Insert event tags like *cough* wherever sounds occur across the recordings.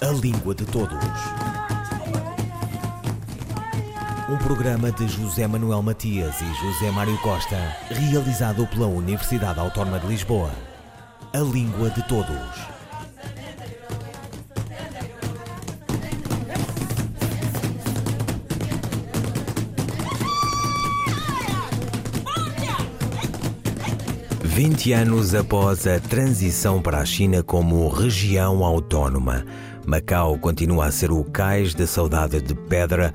A Língua de Todos. Um programa de José Manuel Matias e José Mário Costa, realizado pela Universidade Autónoma de Lisboa. A Língua de Todos. Vinte anos após a transição para a China como região autónoma, Macau continua a ser o cais da saudade de pedra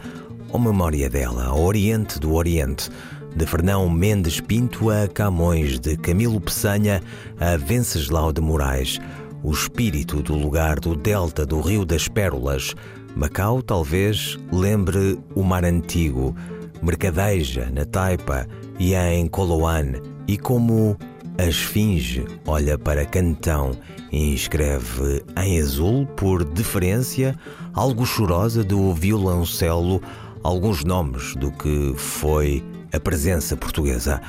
ou memória dela, ao Oriente do Oriente, de Fernão Mendes Pinto a Camões, de Camilo Peçanha a Venceslau de Moraes, o espírito do lugar do delta do Rio das Pérolas. Macau talvez lembre o mar antigo, Mercadeja, na Taipa e em Coloane, e como a esfinge olha para Cantão e escreve em azul, por deferência, algo chorosa do violoncelo, alguns nomes do que foi a presença portuguesa.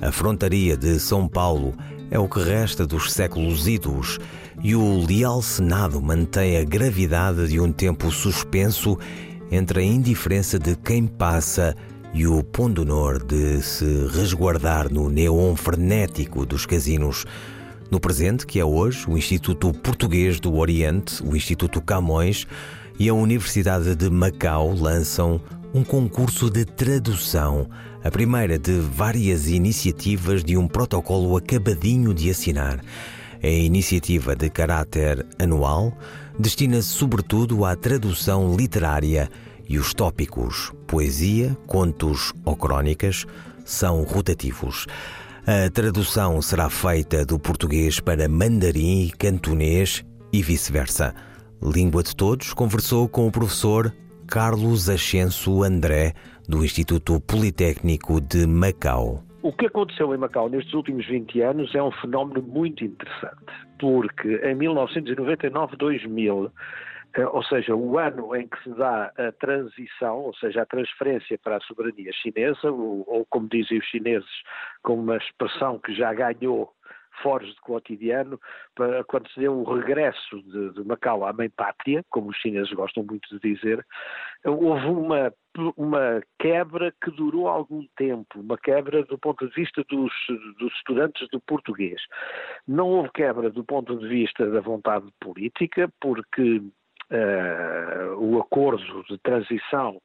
A frontaria de São Paulo é o que resta dos séculos idos e o leal Senado mantém a gravidade de um tempo suspenso entre a indiferença de quem passa e o pundonor de se resguardar no neon frenético dos casinos. No presente, que é hoje, o Instituto Português do Oriente, o Instituto Camões e a Universidade de Macau lançam um concurso de tradução, a primeira de várias iniciativas de um protocolo acabadinho de assinar. A iniciativa de caráter anual destina-se sobretudo à tradução literária e os tópicos poesia, contos ou crónicas são rotativos. A tradução será feita do português para mandarim e cantonês e vice-versa. Língua de Todos conversou com o professor Carlos Ascenso André, do Instituto Politécnico de Macau. O que aconteceu em Macau nestes últimos 20 anos é um fenómeno muito interessante, porque em 1999-2000 eh, ou seja, o ano em que se dá a transição, ou seja, a transferência para a soberania chinesa, ou, ou como dizem os chineses, com uma expressão que já ganhou foros de cotidiano, para, quando se deu o regresso de, de, Macau à mãe pátria, como os chineses gostam muito de dizer, houve uma, uma quebra que durou algum tempo, uma quebra do ponto de vista dos, dos estudantes do português. Não houve quebra do ponto de vista da vontade política, porque Uh, o acordo de transição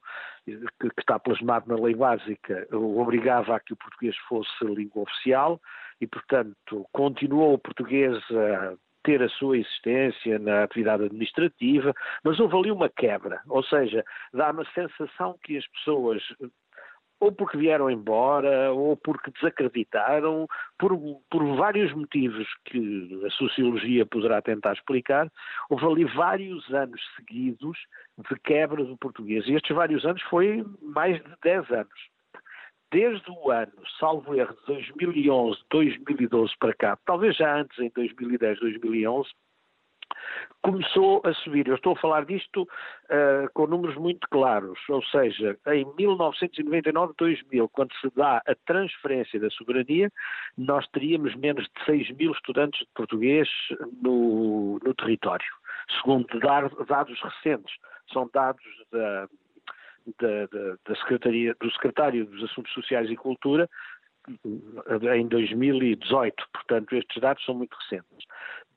que, que, está plasmado na lei básica obrigava a que o português fosse língua oficial e, portanto, continuou o português a ter a sua existência na atividade administrativa, mas houve ali uma quebra, ou seja, dá uma sensação que as pessoas ou porque vieram embora, ou porque desacreditaram, por, por vários motivos que a sociologia poderá tentar explicar, houve ali vários anos seguidos de quebra do português. E estes vários anos foi mais de 10 anos. Desde o ano, salvo erro, de 2011, 2012 para cá, talvez já antes, em 2010, 2011, começou a subir. Eu estou a falar disto uh, com números muito claros, ou seja, em 1999-2000, quando se dá a transferência da soberania, nós teríamos menos de 6 mil estudantes de português no, no território, segundo dados recentes. São dados da, da, da, Secretaria, do Secretário dos Assuntos Sociais e Cultura, em 2018, portanto estes dados são muito recentes.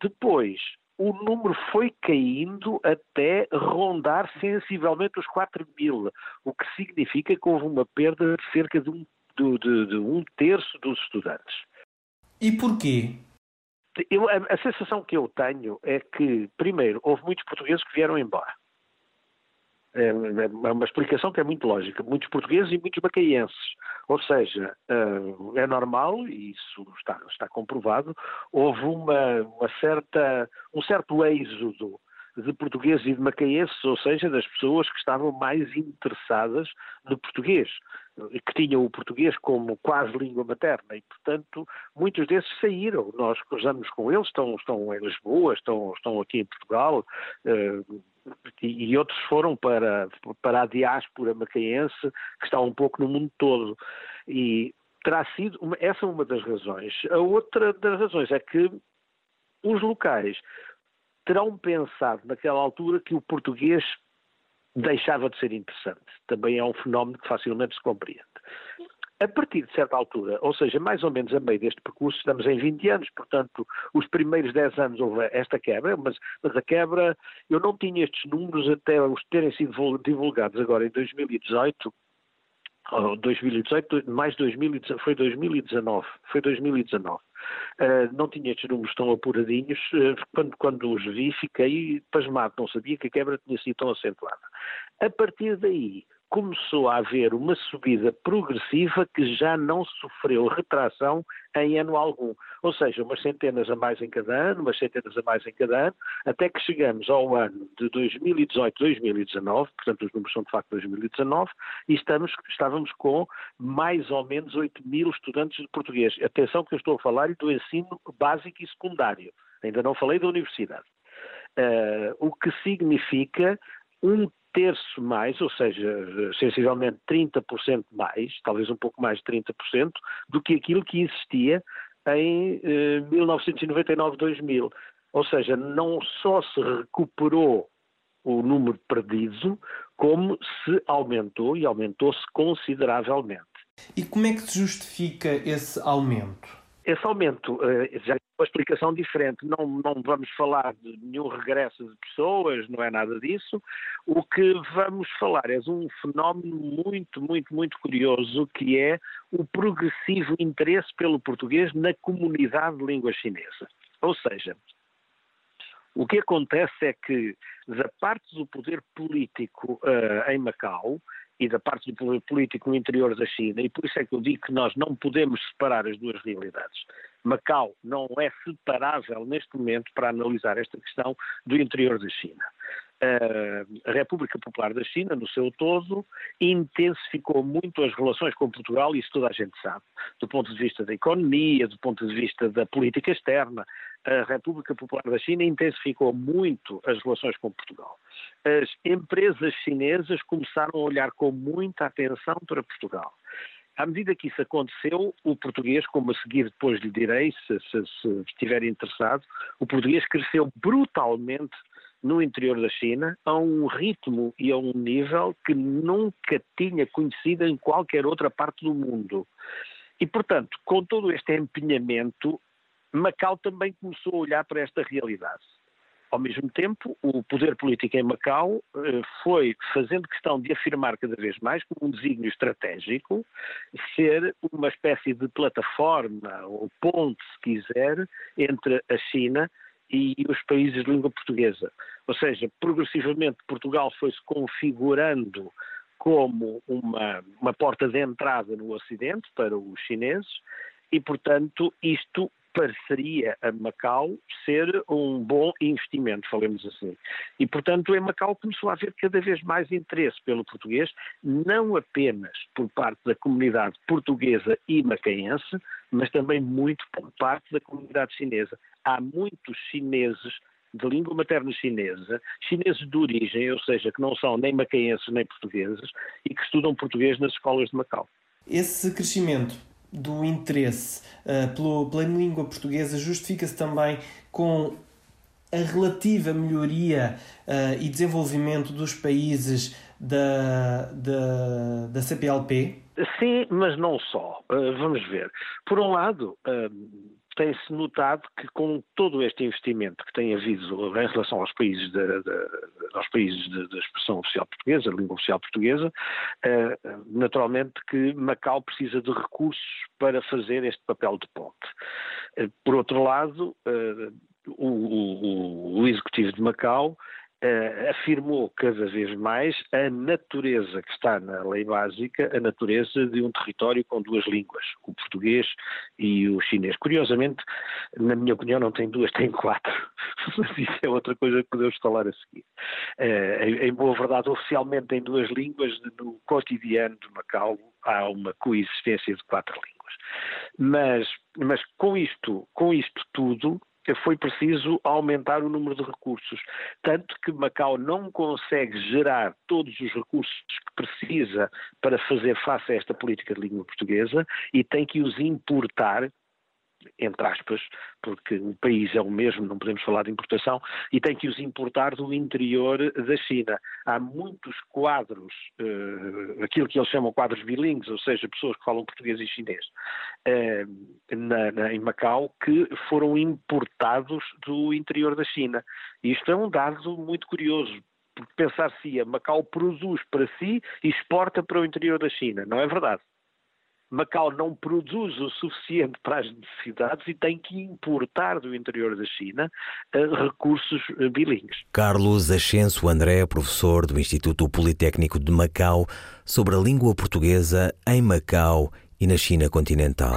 Depois, o número foi caindo até rondar sensivelmente os 4 mil, o que significa que houve uma perda de cerca de um, de, de, de um terço dos estudantes. E porquê? Eu, a, a sensação que eu tenho é que, primeiro, houve muitos portugueses que vieram embora. É, é uma explicação que é muito lógica. Muitos portugueses e muitos macaenses. Ou seja, eh, é normal, e isso está, está comprovado, houve uma, uma certa, um certo êxodo de portugueses e de macaenses, ou seja, das pessoas que estavam mais interessadas no português, que tinham o português como quase língua materna, e portanto muitos desses saíram, nós cruzamos com eles, estão, estão em Lisboa, estão, estão aqui em Portugal, uh, e outros foram para, para a diáspora macaense, que está um pouco no mundo todo. E terá sido, uma, essa é uma das razões. A outra das razões é que os locais terão pensado naquela altura que o português deixava de ser interessante. Também é um fenómeno que facilmente se compreende. A partir de certa altura, ou seja, mais ou menos a meio deste percurso, estamos em 20 anos, portanto, os primeiros 10 anos houve esta quebra, mas, mas a quebra, eu não tinha estes números até os terem sido divulgados agora em 2018, 2018, mais 2019, foi 2019, foi 2019. Uh, não tinha estes números tão apuradinhos, uh, quando, quando os vi fiquei pasmado, não sabia que a quebra tinha sido tão acentuada. A partir daí, começou a haver uma subida progressiva que já não sofreu retração em ano algum. Ou seja, umas centenas a mais em cada ano, umas centenas a mais em cada ano, até que chegamos ao ano de 2018-2019, portanto os números são de facto 2019, e estamos, estávamos com mais ou menos 8 mil estudantes de português. Atenção que eu estou a falar do ensino básico e secundário, ainda não falei da universidade. Uh, o que significa um terço mais, ou seja, sensivelmente 30% mais, talvez um pouco mais de 30%, do que aquilo que existia em eh, 1999-2000. Ou seja, não só se recuperou o número perdido, como se aumentou e aumentou-se consideravelmente. E como é que se justifica esse aumento? Esse aumento eh, já é uma explicação diferente. Não, não vamos falar de nenhum regresso de pessoas, não é nada disso. O que vamos falar é de um fenómeno muito, muito, muito curioso, que é o progressivo interesse pelo português na comunidade de língua chinesa. Ou seja, o que acontece é que, da parte do poder político uh, em Macau, e da parte do poder político no interior da China, e por isso é que eu digo que nós não podemos separar as duas realidades. Macau não é separável neste momento para analisar esta questão do interior da China. A República Popular da China, no seu todo, intensificou muito as relações com Portugal, isso toda a gente sabe, do ponto de vista da economia, do ponto de vista da política externa. A República Popular da China intensificou muito as relações com Portugal. As empresas chinesas começaram a olhar com muita atenção para Portugal. À medida que isso aconteceu, o português, como a seguir depois lhe direi, se, se, se estiver interessado, o português cresceu brutalmente no interior da China a um ritmo e a um nível que nunca tinha conhecido em qualquer outra parte do mundo. E, portanto, com todo este empenhamento, Macau também começou a olhar para esta realidade. Ao mesmo tempo, o poder político em Macau eh, foi fazendo questão de afirmar cada vez mais, como um desígnio estratégico, ser uma espécie de plataforma ou ponte, se quiser, entre a China e os países de língua portuguesa. Ou seja, progressivamente Portugal foi-se configurando como uma, uma porta de entrada no Ocidente para os chineses e, portanto, isto pareceria a Macau ser um bom investimento, falemos assim. E, portanto, em Macau começou a haver cada vez mais interesse pelo português, não apenas por parte da comunidade portuguesa e macaense, mas também muito por parte da comunidade chinesa. Há muitos chineses de língua materna chinesa, chineses de origem, ou seja, que não são nem macaenses nem portugueses, e que estudam português nas escolas de Macau. Esse crescimento do interesse uh, pelo, pela língua portuguesa justifica-se também com a relativa melhoria uh, e desenvolvimento dos países da, da, da CPLP? Sim, mas não só. Uh, vamos ver. Por um lado, tem-se notado que com todo este investimento que tem havido em relação aos países, de, de, aos países da expressão oficial portuguesa, língua oficial portuguesa, eh, naturalmente que Macau precisa de recursos para fazer este papel de ponte. Eh, por outro lado, eh, o, o, o executivo de Macau uh, afirmou cada vez mais a natureza que está na lei básica, a natureza de um território com duas línguas, o português e o chinês. Curiosamente, na minha opinião, não tem duas, tem quatro. *laughs* Mas isso é outra coisa que podemos falar a seguir. Uh, em boa verdade, oficialmente tem duas línguas, no cotidiano de Macau há uma coexistência de quatro línguas. Mas, mas com isto, com isto tudo, foi preciso aumentar o número de recursos. Tanto que Macau não consegue gerar todos os recursos que precisa para fazer face a esta política de língua portuguesa e tem que os importar entre aspas, porque o país é o mesmo, não podemos falar de importação, e tem que os importar do interior da China. Há muitos quadros, uh, aquilo que eles chamam quadros bilíngues, ou seja, pessoas que falam português e chinês, uh, na, na, em Macau, que foram importados do interior da China. Isto é um dado muito curioso, porque pensar-se-ia, Macau produz para si e exporta para o interior da China. Não é verdade. Macau não produz o suficiente para as necessidades e tem que importar do interior da China uh, recursos uh, bilíngues. Carlos Ascenso André, professor do Instituto Politécnico de Macau, sobre a língua portuguesa em Macau e na China continental.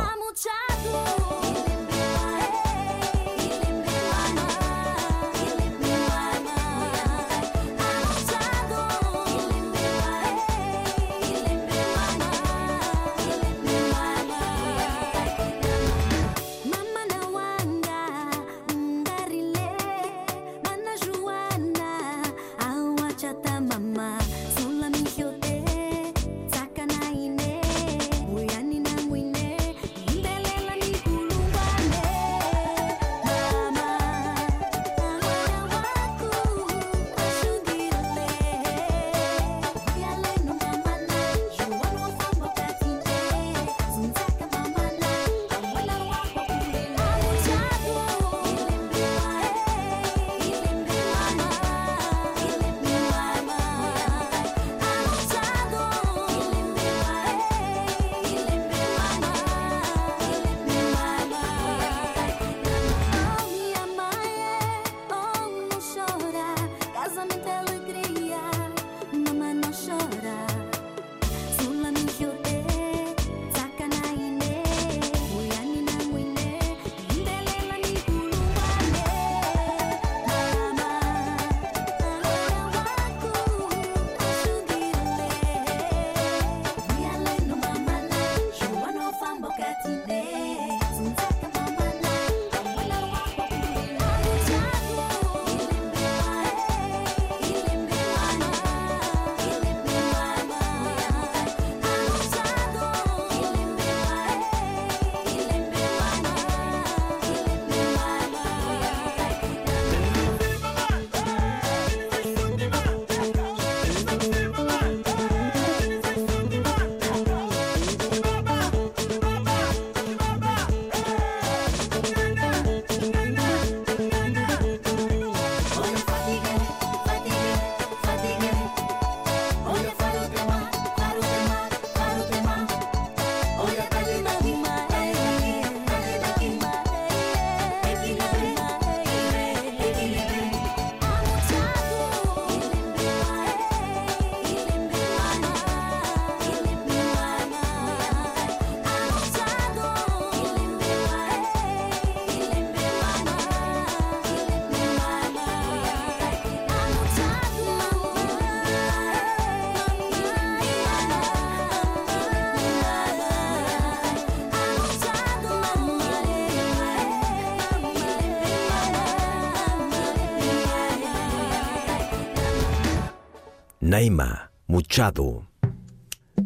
Neima, muchado.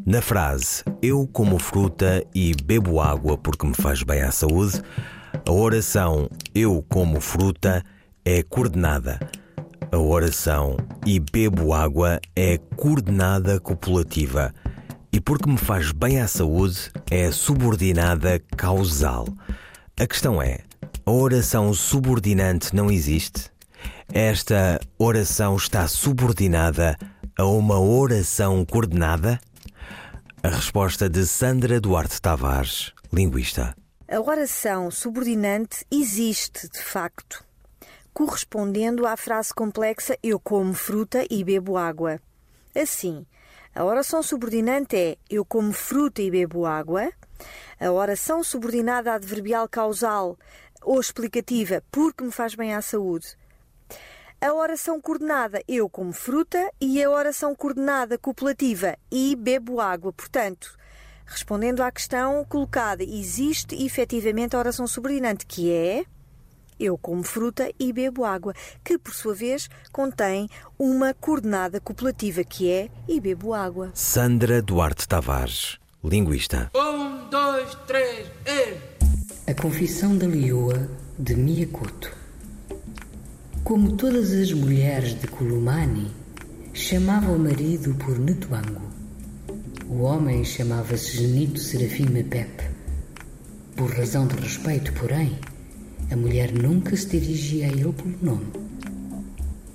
Na frase Eu como fruta e bebo água porque me faz bem à saúde, a oração Eu como fruta é coordenada. A oração e bebo água é coordenada copulativa. E porque me faz bem à saúde é subordinada causal. A questão é: a oração subordinante não existe? Esta oração está subordinada a uma oração coordenada? A resposta de Sandra Duarte Tavares, linguista. A oração subordinante existe, de facto, correspondendo à frase complexa eu como fruta e bebo água. Assim, a oração subordinante é eu como fruta e bebo água. A oração subordinada adverbial causal ou explicativa porque me faz bem à saúde a oração coordenada eu como fruta e a oração coordenada copulativa e bebo água. Portanto, respondendo à questão colocada, existe efetivamente a oração subordinante, que é eu como fruta e bebo água, que por sua vez contém uma coordenada copulativa, que é e bebo água. Sandra Duarte Tavares, linguista. Um, dois, três, e... A Confissão da Lioa de Miyakoto. Como todas as mulheres de Kulumani, chamava o marido por Netuango. O homem chamava-se Genito Serafim Mepep. Por razão de respeito, porém, a mulher nunca se dirigia a ele pelo nome.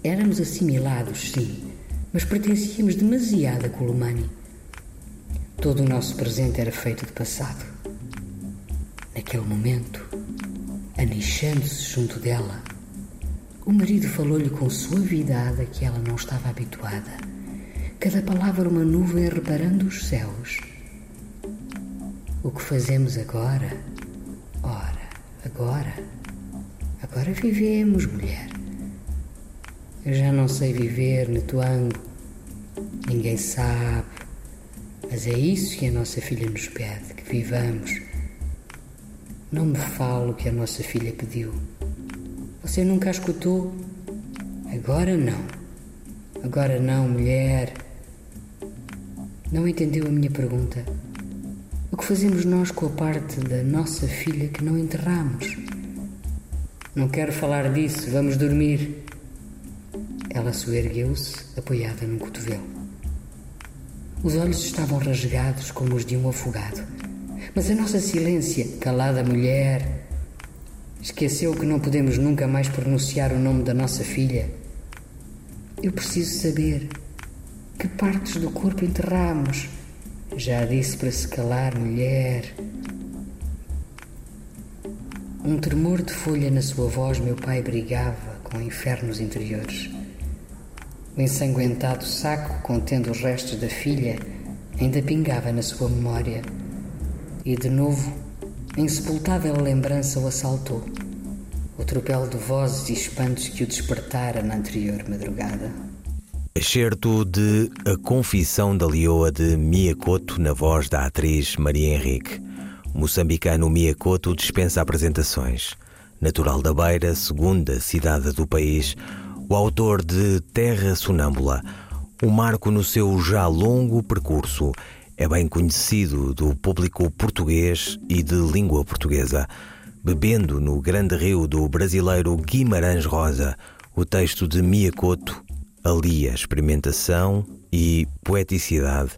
Éramos assimilados, sim, mas pertencíamos demasiado a Kulumani. Todo o nosso presente era feito de passado. Naquele momento, anichando-se junto dela, o marido falou-lhe com suavidade a que ela não estava habituada. Cada palavra uma nuvem reparando os céus. O que fazemos agora? Ora, agora. Agora vivemos, mulher. Eu já não sei viver, Netuango. Ninguém sabe. Mas é isso que a nossa filha nos pede, que vivamos não me fale o que a nossa filha pediu. Você nunca escutou? Agora não. Agora não, mulher. Não entendeu a minha pergunta? O que fazemos nós com a parte da nossa filha que não enterramos? Não quero falar disso, vamos dormir. Ela soergueu-se, apoiada num cotovelo. Os olhos estavam rasgados como os de um afogado. Mas a nossa silência, calada mulher, esqueceu que não podemos nunca mais pronunciar o nome da nossa filha. Eu preciso saber que partes do corpo enterramos. Já disse para se calar, mulher. Um tremor de folha na sua voz, meu pai brigava com infernos interiores. O ensanguentado saco contendo os restos da filha ainda pingava na sua memória e de novo, a insepultável lembrança o assaltou. O tropel de vozes e espantos que o despertara na anterior madrugada. Excerto de A Confissão da Leoa de Miyakoto na voz da atriz Maria Henrique. Moçambicano Miyakoto dispensa apresentações. Natural da Beira, segunda cidade do país, o autor de Terra Sonâmbula, um marco no seu já longo percurso é bem conhecido do público português e de língua portuguesa. Bebendo no grande rio do brasileiro Guimarães Rosa, o texto de Miyakoto alia experimentação e poeticidade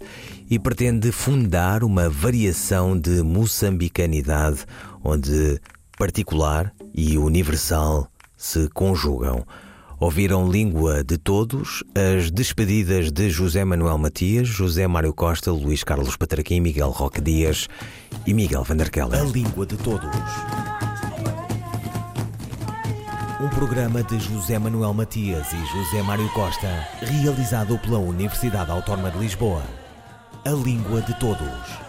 e pretende fundar uma variação de moçambicanidade onde particular e universal se conjugam. Ouviram Língua de Todos, as despedidas de José Manuel Matias, José Mário Costa, Luís Carlos Patraquim, Miguel Roque Dias e Miguel Vanderkellen. A Língua de Todos. Um programa de José Manuel Matias e José Mário Costa, realizado pela Universidade Autónoma de Lisboa. A Língua de Todos.